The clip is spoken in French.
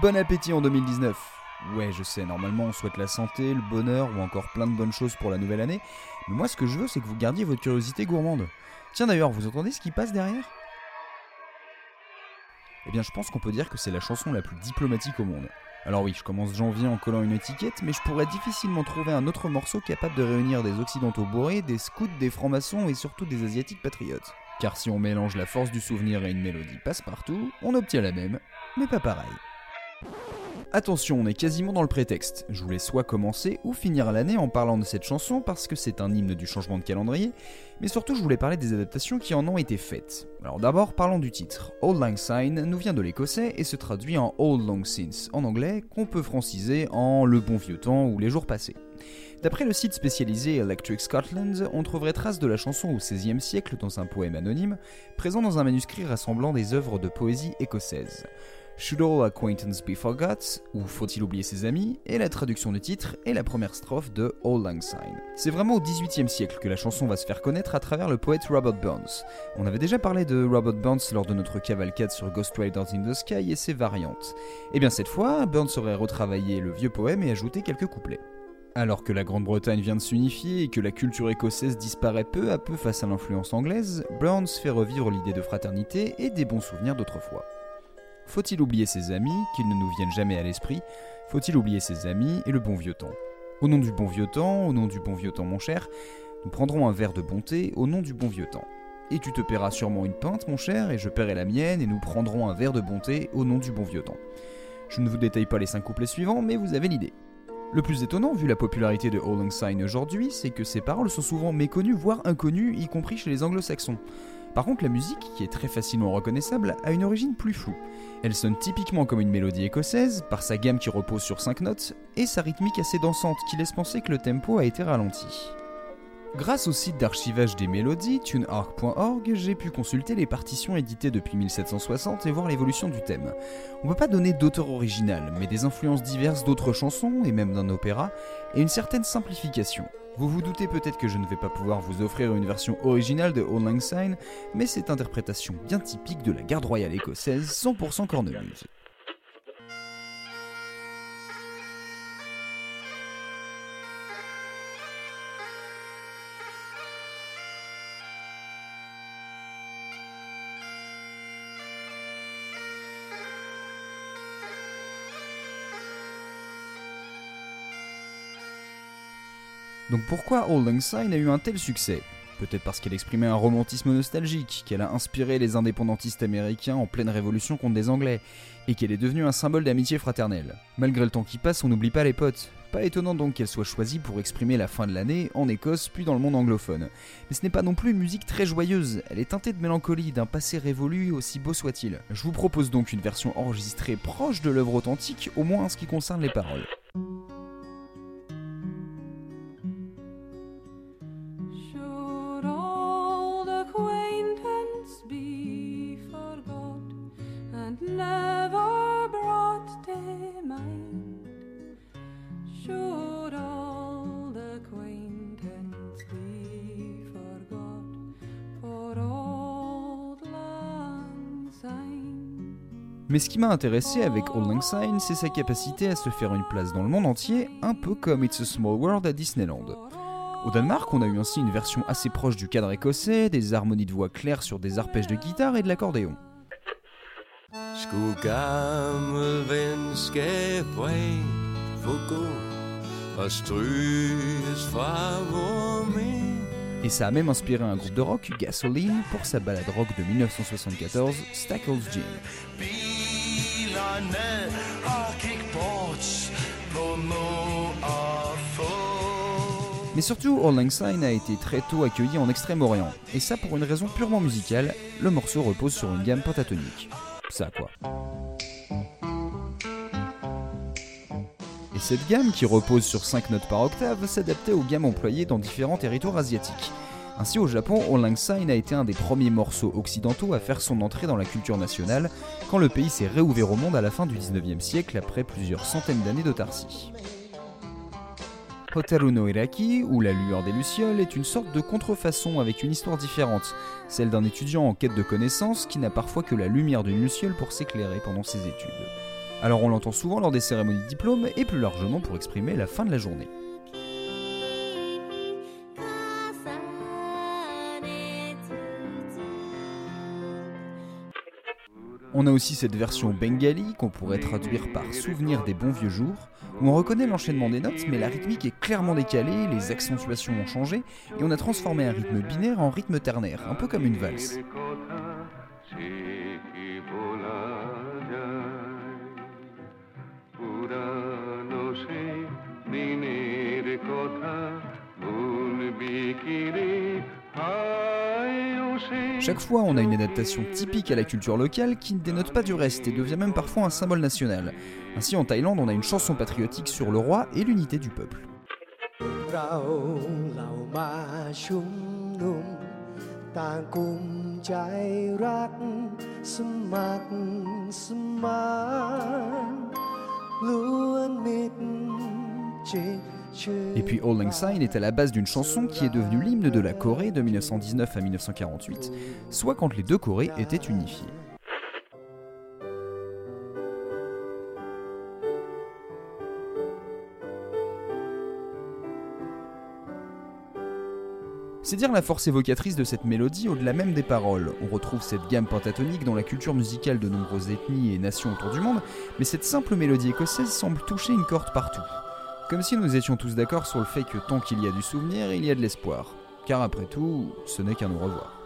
Bon appétit en 2019 Ouais, je sais, normalement on souhaite la santé, le bonheur ou encore plein de bonnes choses pour la nouvelle année, mais moi ce que je veux c'est que vous gardiez votre curiosité gourmande. Tiens d'ailleurs, vous entendez ce qui passe derrière? Eh bien je pense qu'on peut dire que c'est la chanson la plus diplomatique au monde. Alors oui, je commence janvier en collant une étiquette, mais je pourrais difficilement trouver un autre morceau capable de réunir des occidentaux bourrés, des scouts, des francs-maçons et surtout des asiatiques patriotes. Car si on mélange la force du souvenir et une mélodie passe-partout, on obtient la même, mais pas pareil. Attention, on est quasiment dans le prétexte. Je voulais soit commencer ou finir l'année en parlant de cette chanson parce que c'est un hymne du changement de calendrier, mais surtout je voulais parler des adaptations qui en ont été faites. Alors d'abord parlons du titre. Old Lang Syne nous vient de l'écossais et se traduit en Old Long Since en anglais, qu'on peut franciser en le bon vieux temps ou les jours passés. D'après le site spécialisé Electric Scotland, on trouverait trace de la chanson au XVIe siècle dans un poème anonyme, présent dans un manuscrit rassemblant des œuvres de poésie écossaise. Should All Acquaintance Be Forgot ou Faut-il oublier ses amis est la traduction du titre et la première strophe de All Lang Syne. C'est vraiment au XVIIIe siècle que la chanson va se faire connaître à travers le poète Robert Burns. On avait déjà parlé de Robert Burns lors de notre cavalcade sur Ghost Riders in the Sky et ses variantes. Et eh bien cette fois, Burns aurait retravaillé le vieux poème et ajouté quelques couplets. Alors que la Grande-Bretagne vient de s'unifier et que la culture écossaise disparaît peu à peu face à l'influence anglaise, Burns fait revivre l'idée de fraternité et des bons souvenirs d'autrefois. Faut-il oublier ses amis, qu'ils ne nous viennent jamais à l'esprit? Faut-il oublier ses amis et le bon vieux temps? Au nom du bon vieux temps, au nom du bon vieux temps mon cher, nous prendrons un verre de bonté au nom du bon vieux temps. Et tu te paieras sûrement une pinte mon cher, et je paierai la mienne, et nous prendrons un verre de bonté au nom du bon vieux temps. Je ne vous détaille pas les cinq couplets suivants, mais vous avez l'idée. Le plus étonnant, vu la popularité de All Syne aujourd'hui, c'est que ces paroles sont souvent méconnues, voire inconnues, y compris chez les anglo-saxons. Par contre, la musique, qui est très facilement reconnaissable, a une origine plus floue. Elle sonne typiquement comme une mélodie écossaise, par sa gamme qui repose sur 5 notes, et sa rythmique assez dansante qui laisse penser que le tempo a été ralenti. Grâce au site d'archivage des mélodies, tunearc.org, j'ai pu consulter les partitions éditées depuis 1760 et voir l'évolution du thème. On ne peut pas donner d'auteur original, mais des influences diverses d'autres chansons, et même d'un opéra, et une certaine simplification. Vous vous doutez peut-être que je ne vais pas pouvoir vous offrir une version originale de Old Lang Syne, mais cette interprétation bien typique de la garde royale écossaise 100% cornemuse. Donc pourquoi Old Lang Syne a eu un tel succès? Peut-être parce qu'elle exprimait un romantisme nostalgique, qu'elle a inspiré les indépendantistes américains en pleine révolution contre des Anglais, et qu'elle est devenue un symbole d'amitié fraternelle. Malgré le temps qui passe, on n'oublie pas les potes. Pas étonnant donc qu'elle soit choisie pour exprimer la fin de l'année en Écosse puis dans le monde anglophone. Mais ce n'est pas non plus une musique très joyeuse, elle est teintée de mélancolie, d'un passé révolu aussi beau soit-il. Je vous propose donc une version enregistrée proche de l'œuvre authentique, au moins en ce qui concerne les paroles. Mais ce qui m'a intéressé avec Old Lang Syne, c'est sa capacité à se faire une place dans le monde entier, un peu comme It's a Small World à Disneyland. Au Danemark, on a eu ainsi une version assez proche du cadre écossais, des harmonies de voix claires sur des arpèges de guitare et de l'accordéon. Et ça a même inspiré un groupe de rock, Gasoline, pour sa balade rock de 1974, Stackles Gin. Mais surtout, All Lang Syne a été très tôt accueilli en Extrême-Orient, et ça pour une raison purement musicale, le morceau repose sur une gamme pentatonique. Ça quoi. Cette gamme, qui repose sur 5 notes par octave, s'adaptait aux gammes employées dans différents territoires asiatiques. Ainsi, au Japon, Lang Syne a été un des premiers morceaux occidentaux à faire son entrée dans la culture nationale quand le pays s'est réouvert au monde à la fin du 19e siècle après plusieurs centaines d'années d'autarcie. Hotaru no Iraki, ou La lueur des Lucioles, est une sorte de contrefaçon avec une histoire différente, celle d'un étudiant en quête de connaissances qui n'a parfois que la lumière d'une luciole pour s'éclairer pendant ses études. Alors on l'entend souvent lors des cérémonies de diplôme et plus largement pour exprimer la fin de la journée. On a aussi cette version bengali qu'on pourrait traduire par souvenir des bons vieux jours, où on reconnaît l'enchaînement des notes, mais la rythmique est clairement décalée, les accentuations ont changé, et on a transformé un rythme binaire en rythme ternaire, un peu comme une valse. Chaque fois, on a une adaptation typique à la culture locale qui ne dénote pas du reste et devient même parfois un symbole national. Ainsi, en Thaïlande, on a une chanson patriotique sur le roi et l'unité du peuple. Et puis All Lang Syne est à la base d'une chanson qui est devenue l'hymne de la Corée de 1919 à 1948, soit quand les deux Corées étaient unifiées. C'est dire la force évocatrice de cette mélodie au-delà même des paroles. On retrouve cette gamme pentatonique dans la culture musicale de nombreuses ethnies et nations autour du monde, mais cette simple mélodie écossaise semble toucher une corde partout. Comme si nous étions tous d'accord sur le fait que tant qu'il y a du souvenir, il y a de l'espoir. Car après tout, ce n'est qu'un au revoir.